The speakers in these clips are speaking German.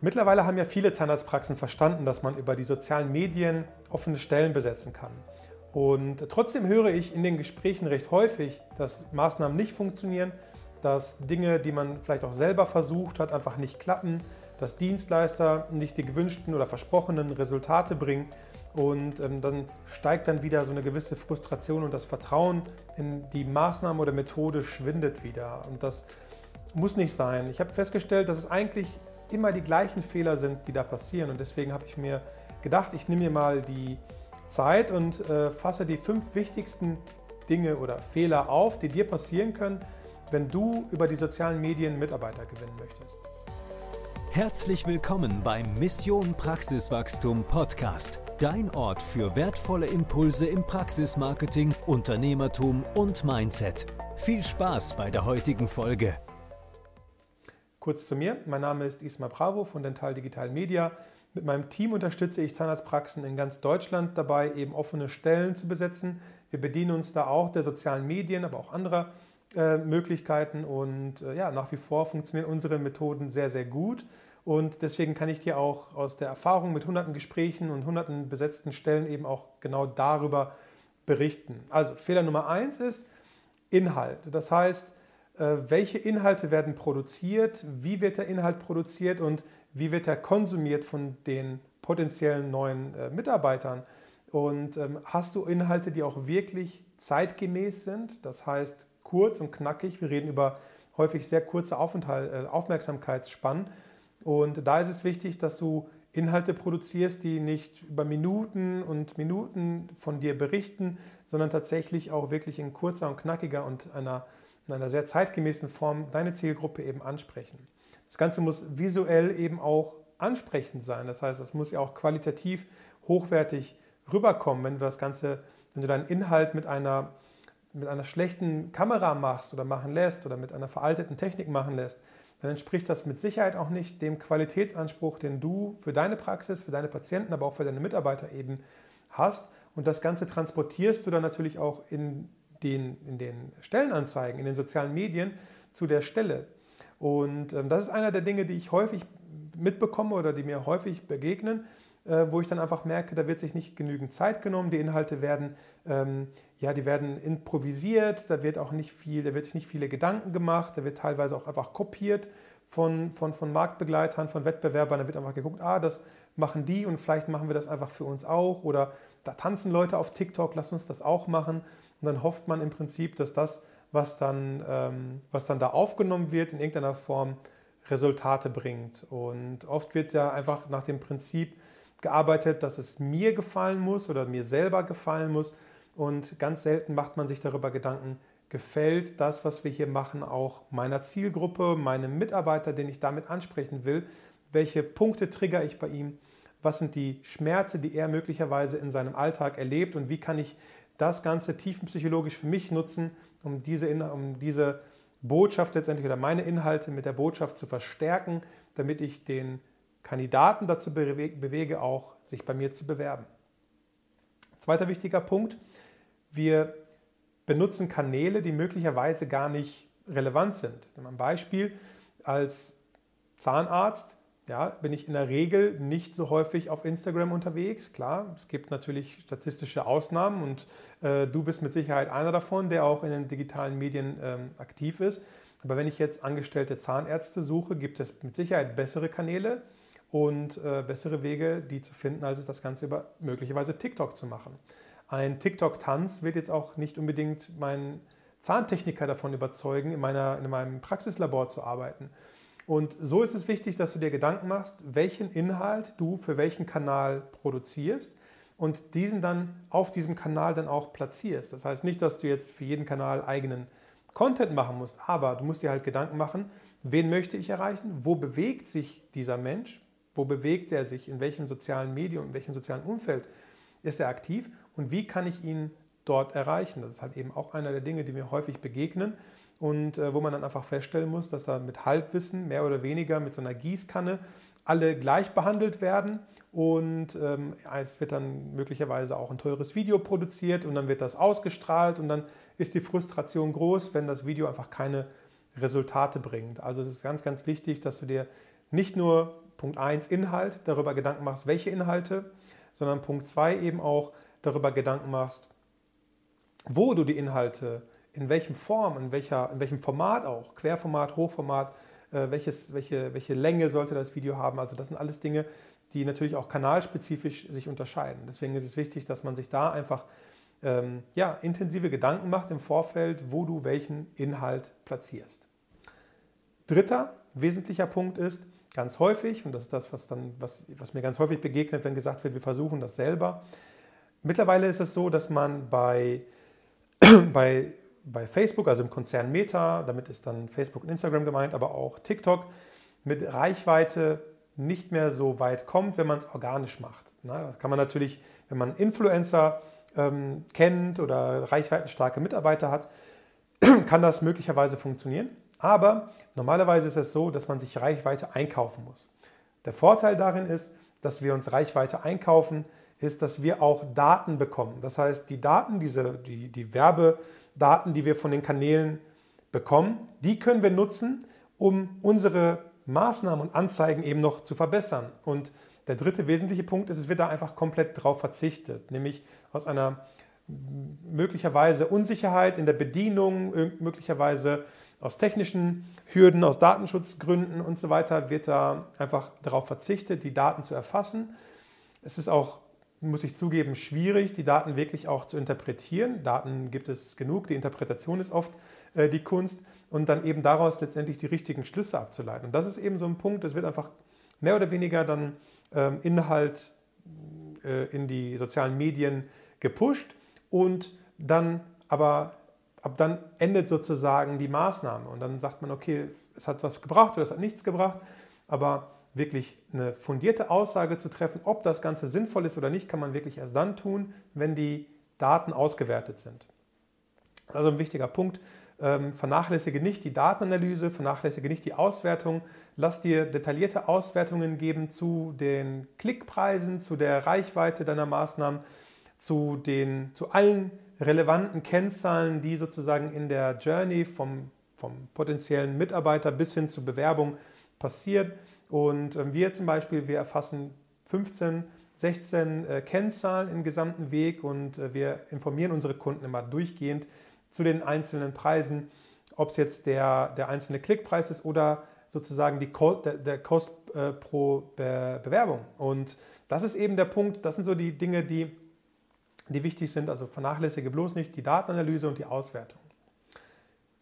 Mittlerweile haben ja viele Zahnarztpraxen verstanden, dass man über die sozialen Medien offene Stellen besetzen kann. Und trotzdem höre ich in den Gesprächen recht häufig, dass Maßnahmen nicht funktionieren, dass Dinge, die man vielleicht auch selber versucht hat, einfach nicht klappen, dass Dienstleister nicht die gewünschten oder versprochenen Resultate bringen. Und ähm, dann steigt dann wieder so eine gewisse Frustration und das Vertrauen in die Maßnahme oder Methode schwindet wieder. Und das muss nicht sein. Ich habe festgestellt, dass es eigentlich immer die gleichen Fehler sind, die da passieren. Und deswegen habe ich mir gedacht, ich nehme mir mal die Zeit und äh, fasse die fünf wichtigsten Dinge oder Fehler auf, die dir passieren können, wenn du über die sozialen Medien Mitarbeiter gewinnen möchtest. Herzlich willkommen beim Mission Praxiswachstum Podcast. Dein Ort für wertvolle Impulse im Praxismarketing, Unternehmertum und Mindset. Viel Spaß bei der heutigen Folge. Kurz zu mir, mein Name ist Isma Bravo von Dental Digital Media. Mit meinem Team unterstütze ich Zahnarztpraxen in ganz Deutschland dabei, eben offene Stellen zu besetzen. Wir bedienen uns da auch der sozialen Medien, aber auch anderer äh, Möglichkeiten und äh, ja, nach wie vor funktionieren unsere Methoden sehr, sehr gut. Und deswegen kann ich dir auch aus der Erfahrung mit hunderten Gesprächen und hunderten besetzten Stellen eben auch genau darüber berichten. Also Fehler Nummer eins ist Inhalt. Das heißt, welche Inhalte werden produziert, wie wird der Inhalt produziert und wie wird er konsumiert von den potenziellen neuen äh, Mitarbeitern. Und ähm, hast du Inhalte, die auch wirklich zeitgemäß sind, das heißt kurz und knackig. Wir reden über häufig sehr kurze Aufenthalt, äh, Aufmerksamkeitsspannen. Und da ist es wichtig, dass du Inhalte produzierst, die nicht über Minuten und Minuten von dir berichten, sondern tatsächlich auch wirklich in kurzer und knackiger und einer in einer sehr zeitgemäßen Form deine Zielgruppe eben ansprechen. Das Ganze muss visuell eben auch ansprechend sein. Das heißt, es muss ja auch qualitativ hochwertig rüberkommen, wenn du das Ganze, wenn du deinen Inhalt mit einer, mit einer schlechten Kamera machst oder machen lässt oder mit einer veralteten Technik machen lässt, dann entspricht das mit Sicherheit auch nicht dem Qualitätsanspruch, den du für deine Praxis, für deine Patienten, aber auch für deine Mitarbeiter eben hast. Und das Ganze transportierst du dann natürlich auch in den, in den Stellenanzeigen, in den sozialen Medien zu der Stelle. Und ähm, das ist einer der Dinge, die ich häufig mitbekomme oder die mir häufig begegnen, äh, wo ich dann einfach merke, da wird sich nicht genügend Zeit genommen, die Inhalte werden, ähm, ja, die werden improvisiert, da wird auch nicht viel, da wird sich nicht viele Gedanken gemacht, da wird teilweise auch einfach kopiert von, von, von Marktbegleitern, von Wettbewerbern, da wird einfach geguckt, ah, das machen die und vielleicht machen wir das einfach für uns auch oder da tanzen Leute auf TikTok, lass uns das auch machen. Und dann hofft man im Prinzip, dass das, was dann, ähm, was dann da aufgenommen wird, in irgendeiner Form Resultate bringt. Und oft wird ja einfach nach dem Prinzip gearbeitet, dass es mir gefallen muss oder mir selber gefallen muss. Und ganz selten macht man sich darüber Gedanken, gefällt das, was wir hier machen, auch meiner Zielgruppe, meinem Mitarbeiter, den ich damit ansprechen will? Welche Punkte trigger ich bei ihm? Was sind die Schmerzen, die er möglicherweise in seinem Alltag erlebt? Und wie kann ich das Ganze tiefenpsychologisch für mich nutzen, um diese, um diese Botschaft letztendlich oder meine Inhalte mit der Botschaft zu verstärken, damit ich den Kandidaten dazu bewege, auch sich bei mir zu bewerben. Zweiter wichtiger Punkt, wir benutzen Kanäle, die möglicherweise gar nicht relevant sind. Ein Beispiel, als Zahnarzt ja, bin ich in der Regel nicht so häufig auf Instagram unterwegs. Klar, es gibt natürlich statistische Ausnahmen und äh, du bist mit Sicherheit einer davon, der auch in den digitalen Medien ähm, aktiv ist. Aber wenn ich jetzt angestellte Zahnärzte suche, gibt es mit Sicherheit bessere Kanäle und äh, bessere Wege, die zu finden, als das Ganze über möglicherweise TikTok zu machen. Ein TikTok-Tanz wird jetzt auch nicht unbedingt meinen Zahntechniker davon überzeugen, in, meiner, in meinem Praxislabor zu arbeiten. Und so ist es wichtig, dass du dir Gedanken machst, welchen Inhalt du für welchen Kanal produzierst und diesen dann auf diesem Kanal dann auch platzierst. Das heißt nicht, dass du jetzt für jeden Kanal eigenen Content machen musst, aber du musst dir halt Gedanken machen, wen möchte ich erreichen, wo bewegt sich dieser Mensch, wo bewegt er sich, in welchem sozialen Medium, in welchem sozialen Umfeld ist er aktiv und wie kann ich ihn dort erreichen. Das ist halt eben auch einer der Dinge, die mir häufig begegnen und äh, wo man dann einfach feststellen muss, dass da mit Halbwissen mehr oder weniger mit so einer Gießkanne alle gleich behandelt werden und ähm, es wird dann möglicherweise auch ein teures Video produziert und dann wird das ausgestrahlt und dann ist die Frustration groß, wenn das Video einfach keine Resultate bringt. Also es ist ganz, ganz wichtig, dass du dir nicht nur Punkt 1 Inhalt, darüber Gedanken machst, welche Inhalte, sondern Punkt 2 eben auch darüber Gedanken machst, wo du die Inhalte, in welchem Form, in, welcher, in welchem Format auch, Querformat, Hochformat, äh, welches, welche, welche Länge sollte das Video haben. Also das sind alles Dinge, die natürlich auch kanalspezifisch sich unterscheiden. Deswegen ist es wichtig, dass man sich da einfach ähm, ja, intensive Gedanken macht im Vorfeld, wo du welchen Inhalt platzierst. Dritter wesentlicher Punkt ist, ganz häufig, und das ist das, was, dann, was, was mir ganz häufig begegnet, wenn gesagt wird, wir versuchen das selber. Mittlerweile ist es so, dass man bei, bei, bei Facebook, also im Konzern Meta, damit ist dann Facebook und Instagram gemeint, aber auch TikTok, mit Reichweite nicht mehr so weit kommt, wenn man es organisch macht. das kann man natürlich, wenn man Influencer ähm, kennt oder reichweitenstarke Mitarbeiter hat, kann das möglicherweise funktionieren. Aber normalerweise ist es so, dass man sich Reichweite einkaufen muss. Der Vorteil darin ist, dass wir uns Reichweite einkaufen, ist, dass wir auch Daten bekommen. Das heißt, die Daten, diese, die, die Werbedaten, die wir von den Kanälen bekommen, die können wir nutzen, um unsere Maßnahmen und Anzeigen eben noch zu verbessern. Und der dritte wesentliche Punkt ist, es wird da einfach komplett drauf verzichtet, nämlich aus einer möglicherweise Unsicherheit in der Bedienung, möglicherweise aus technischen Hürden, aus Datenschutzgründen und so weiter wird da einfach darauf verzichtet, die Daten zu erfassen. Es ist auch, muss ich zugeben, schwierig, die Daten wirklich auch zu interpretieren. Daten gibt es genug, die Interpretation ist oft äh, die Kunst und dann eben daraus letztendlich die richtigen Schlüsse abzuleiten. Und das ist eben so ein Punkt, es wird einfach mehr oder weniger dann ähm, Inhalt äh, in die sozialen Medien gepusht und dann aber ab dann endet sozusagen die Maßnahme und dann sagt man, okay, es hat was gebracht oder es hat nichts gebracht, aber wirklich eine fundierte Aussage zu treffen, ob das Ganze sinnvoll ist oder nicht, kann man wirklich erst dann tun, wenn die Daten ausgewertet sind. Also ein wichtiger Punkt. Ähm, vernachlässige nicht die Datenanalyse, vernachlässige nicht die Auswertung. Lass dir detaillierte Auswertungen geben zu den Klickpreisen, zu der Reichweite deiner Maßnahmen, zu, den, zu allen relevanten Kennzahlen, die sozusagen in der Journey vom, vom potenziellen Mitarbeiter bis hin zur Bewerbung passiert. Und ähm, wir zum Beispiel, wir erfassen 15, 16 äh, Kennzahlen im gesamten Weg und äh, wir informieren unsere Kunden immer durchgehend zu den einzelnen Preisen, ob es jetzt der, der einzelne Klickpreis ist oder sozusagen die Cost, der, der Cost äh, pro Be Bewerbung. Und das ist eben der Punkt, das sind so die Dinge, die die wichtig sind. Also vernachlässige bloß nicht die Datenanalyse und die Auswertung.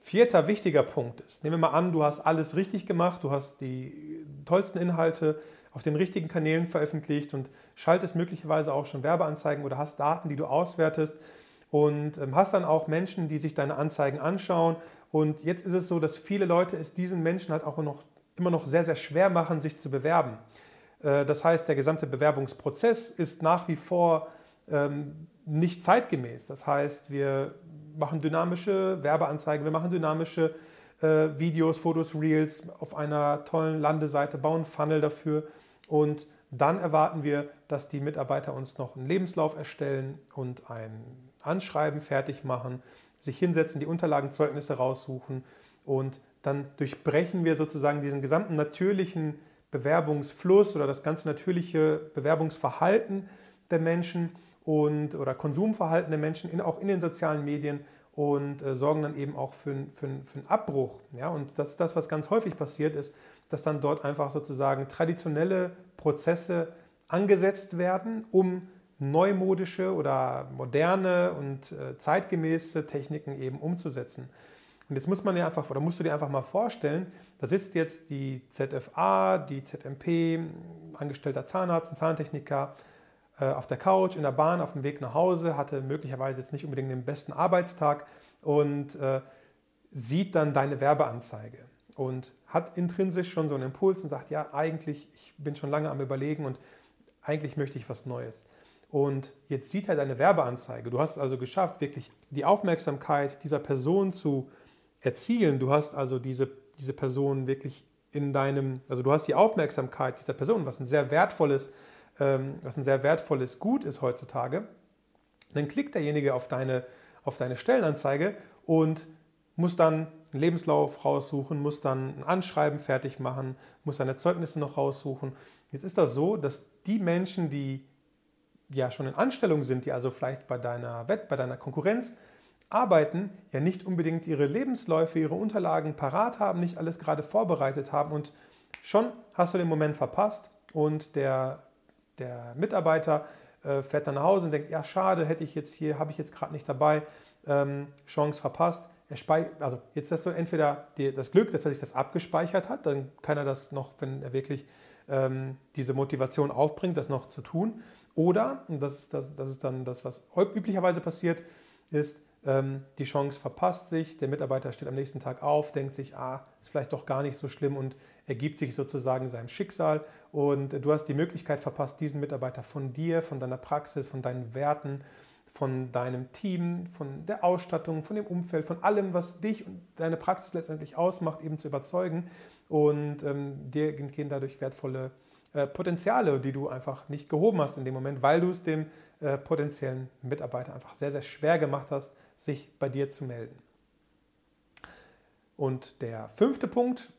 Vierter wichtiger Punkt ist, nehmen wir mal an, du hast alles richtig gemacht, du hast die tollsten Inhalte auf den richtigen Kanälen veröffentlicht und schaltest möglicherweise auch schon Werbeanzeigen oder hast Daten, die du auswertest und ähm, hast dann auch Menschen, die sich deine Anzeigen anschauen. Und jetzt ist es so, dass viele Leute es diesen Menschen halt auch noch, immer noch sehr, sehr schwer machen, sich zu bewerben. Äh, das heißt, der gesamte Bewerbungsprozess ist nach wie vor ähm, nicht zeitgemäß. Das heißt, wir machen dynamische Werbeanzeigen, wir machen dynamische äh, Videos, Fotos, Reels auf einer tollen Landeseite, bauen Funnel dafür. Und dann erwarten wir, dass die Mitarbeiter uns noch einen Lebenslauf erstellen und ein Anschreiben fertig machen, sich hinsetzen, die Unterlagen, Zeugnisse raussuchen. Und dann durchbrechen wir sozusagen diesen gesamten natürlichen Bewerbungsfluss oder das ganz natürliche Bewerbungsverhalten der Menschen und, oder Konsumverhalten der Menschen in, auch in den sozialen Medien und äh, sorgen dann eben auch für, für, für einen Abbruch. Ja? Und das ist das, was ganz häufig passiert ist, dass dann dort einfach sozusagen traditionelle Prozesse angesetzt werden, um neumodische oder moderne und äh, zeitgemäße Techniken eben umzusetzen. Und jetzt muss man ja einfach, oder musst du dir einfach mal vorstellen, da sitzt jetzt die ZFA, die ZMP, angestellter Zahnarzt, ein Zahntechniker, auf der Couch, in der Bahn, auf dem Weg nach Hause, hatte möglicherweise jetzt nicht unbedingt den besten Arbeitstag und äh, sieht dann deine Werbeanzeige und hat intrinsisch schon so einen Impuls und sagt, ja, eigentlich, ich bin schon lange am Überlegen und eigentlich möchte ich was Neues. Und jetzt sieht er deine Werbeanzeige. Du hast es also geschafft, wirklich die Aufmerksamkeit dieser Person zu erzielen. Du hast also diese, diese Person wirklich in deinem, also du hast die Aufmerksamkeit dieser Person, was ein sehr wertvolles was ein sehr wertvolles Gut ist heutzutage, dann klickt derjenige auf deine, auf deine Stellenanzeige und muss dann einen Lebenslauf raussuchen, musst dann ein Anschreiben fertig machen, musst deine Zeugnisse noch raussuchen. Jetzt ist das so, dass die Menschen, die ja schon in Anstellung sind, die also vielleicht bei deiner Wett, bei deiner Konkurrenz arbeiten, ja nicht unbedingt ihre Lebensläufe, ihre Unterlagen parat haben, nicht alles gerade vorbereitet haben und schon hast du den Moment verpasst und der, der Mitarbeiter äh, fährt dann nach Hause und denkt, ja schade, hätte ich jetzt hier, habe ich jetzt gerade nicht dabei, ähm, Chance verpasst. Er also jetzt hast du entweder die, das Glück, dass er sich das abgespeichert hat, dann kann er das noch, wenn er wirklich ähm, diese Motivation aufbringt, das noch zu tun. Oder, und das, das, das ist dann das, was üblicherweise passiert, ist, die Chance verpasst sich, der Mitarbeiter steht am nächsten Tag auf, denkt sich, ah, ist vielleicht doch gar nicht so schlimm und ergibt sich sozusagen seinem Schicksal. Und du hast die Möglichkeit verpasst, diesen Mitarbeiter von dir, von deiner Praxis, von deinen Werten, von deinem Team, von der Ausstattung, von dem Umfeld, von allem, was dich und deine Praxis letztendlich ausmacht, eben zu überzeugen. Und ähm, dir gehen dadurch wertvolle äh, Potenziale, die du einfach nicht gehoben hast in dem Moment, weil du es dem äh, potenziellen Mitarbeiter einfach sehr, sehr schwer gemacht hast, sich bei dir zu melden. Und der fünfte Punkt,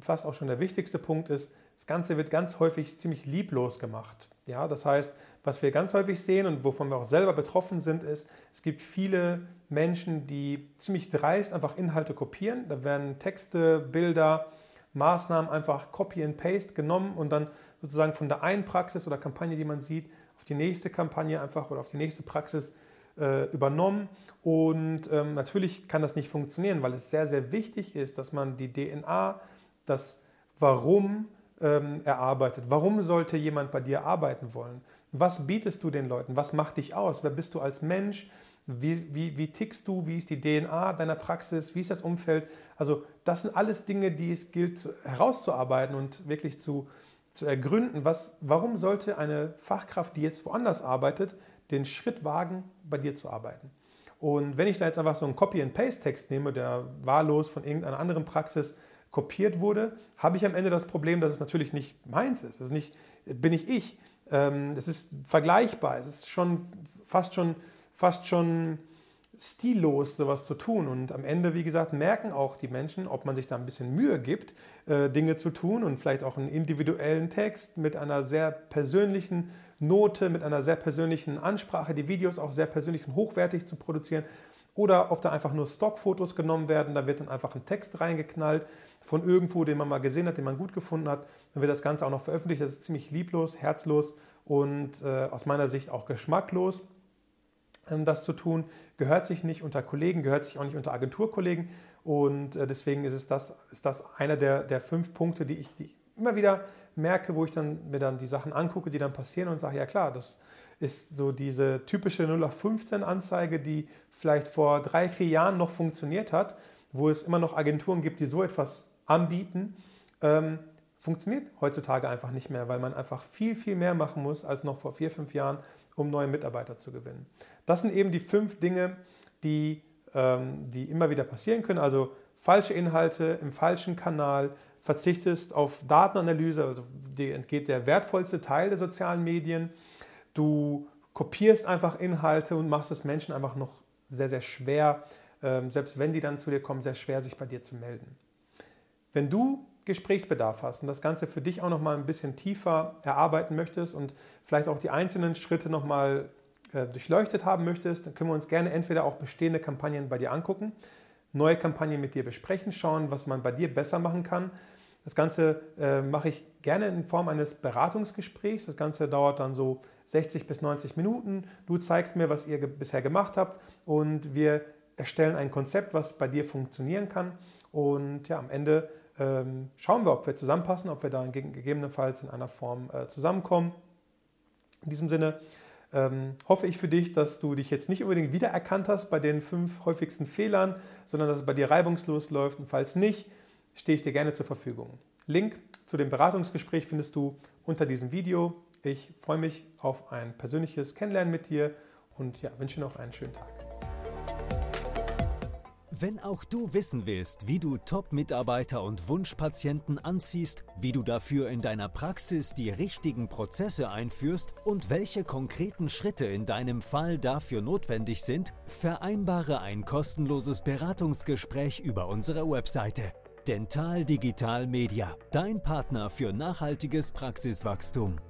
fast auch schon der wichtigste Punkt ist, das Ganze wird ganz häufig ziemlich lieblos gemacht. Ja, das heißt, was wir ganz häufig sehen und wovon wir auch selber betroffen sind, ist, es gibt viele Menschen, die ziemlich dreist einfach Inhalte kopieren. Da werden Texte, Bilder, Maßnahmen einfach Copy and Paste genommen und dann sozusagen von der einen Praxis oder Kampagne, die man sieht, auf die nächste Kampagne einfach oder auf die nächste Praxis äh, übernommen. Und ähm, natürlich kann das nicht funktionieren, weil es sehr, sehr wichtig ist, dass man die DNA, das Warum ähm, erarbeitet. Warum sollte jemand bei dir arbeiten wollen? Was bietest du den Leuten? Was macht dich aus? Wer bist du als Mensch? Wie, wie, wie tickst du? Wie ist die DNA deiner Praxis? Wie ist das Umfeld? Also das sind alles Dinge, die es gilt zu, herauszuarbeiten und wirklich zu, zu ergründen. Was, warum sollte eine Fachkraft, die jetzt woanders arbeitet, den Schritt wagen, bei dir zu arbeiten? Und wenn ich da jetzt einfach so einen Copy-and-Paste-Text nehme, der wahllos von irgendeiner anderen Praxis kopiert wurde, habe ich am Ende das Problem, dass es natürlich nicht meins ist. Das ist nicht, bin ich ich. Ähm, es ist vergleichbar. Es ist schon fast schon, fast schon stillos, sowas zu tun. Und am Ende, wie gesagt, merken auch die Menschen, ob man sich da ein bisschen Mühe gibt, äh, Dinge zu tun und vielleicht auch einen individuellen Text mit einer sehr persönlichen Note, mit einer sehr persönlichen Ansprache, die Videos auch sehr persönlich und hochwertig zu produzieren. Oder ob da einfach nur Stockfotos genommen werden, da wird dann einfach ein Text reingeknallt von irgendwo, den man mal gesehen hat, den man gut gefunden hat. Dann wird das Ganze auch noch veröffentlicht. Das ist ziemlich lieblos, herzlos und äh, aus meiner Sicht auch geschmacklos. Ähm, das zu tun, gehört sich nicht unter Kollegen, gehört sich auch nicht unter Agenturkollegen. Und äh, deswegen ist, es das, ist das einer der, der fünf Punkte, die ich, die immer wieder merke, wo ich dann mir dann die Sachen angucke, die dann passieren und sage, ja klar, das ist so diese typische 0815-Anzeige, die vielleicht vor drei, vier Jahren noch funktioniert hat, wo es immer noch Agenturen gibt, die so etwas anbieten, ähm, funktioniert heutzutage einfach nicht mehr, weil man einfach viel, viel mehr machen muss als noch vor vier, fünf Jahren, um neue Mitarbeiter zu gewinnen. Das sind eben die fünf Dinge, die, ähm, die immer wieder passieren können. Also falsche Inhalte im falschen Kanal, verzichtest auf Datenanalyse, also dir entgeht der wertvollste Teil der sozialen Medien. Du kopierst einfach Inhalte und machst es Menschen einfach noch sehr, sehr schwer, ähm, selbst wenn die dann zu dir kommen, sehr schwer, sich bei dir zu melden. Wenn du Gesprächsbedarf hast und das Ganze für dich auch noch mal ein bisschen tiefer erarbeiten möchtest und vielleicht auch die einzelnen Schritte noch mal äh, durchleuchtet haben möchtest, dann können wir uns gerne entweder auch bestehende Kampagnen bei dir angucken, neue Kampagnen mit dir besprechen, schauen, was man bei dir besser machen kann. Das Ganze äh, mache ich gerne in Form eines Beratungsgesprächs. Das Ganze dauert dann so 60 bis 90 Minuten. Du zeigst mir, was ihr ge bisher gemacht habt und wir erstellen ein Konzept, was bei dir funktionieren kann. Und ja, am Ende ähm, schauen wir, ob wir zusammenpassen, ob wir da gegebenenfalls in einer Form äh, zusammenkommen. In diesem Sinne ähm, hoffe ich für dich, dass du dich jetzt nicht unbedingt wiedererkannt hast bei den fünf häufigsten Fehlern, sondern dass es bei dir reibungslos läuft. Und falls nicht, stehe ich dir gerne zur Verfügung. Link zu dem Beratungsgespräch findest du unter diesem Video. Ich freue mich auf ein persönliches Kennenlernen mit dir und ja, wünsche noch einen schönen Tag. Wenn auch du wissen willst, wie du Top-Mitarbeiter und Wunschpatienten anziehst, wie du dafür in deiner Praxis die richtigen Prozesse einführst und welche konkreten Schritte in deinem Fall dafür notwendig sind, vereinbare ein kostenloses Beratungsgespräch über unsere Webseite. Dental Digital Media, dein Partner für nachhaltiges Praxiswachstum.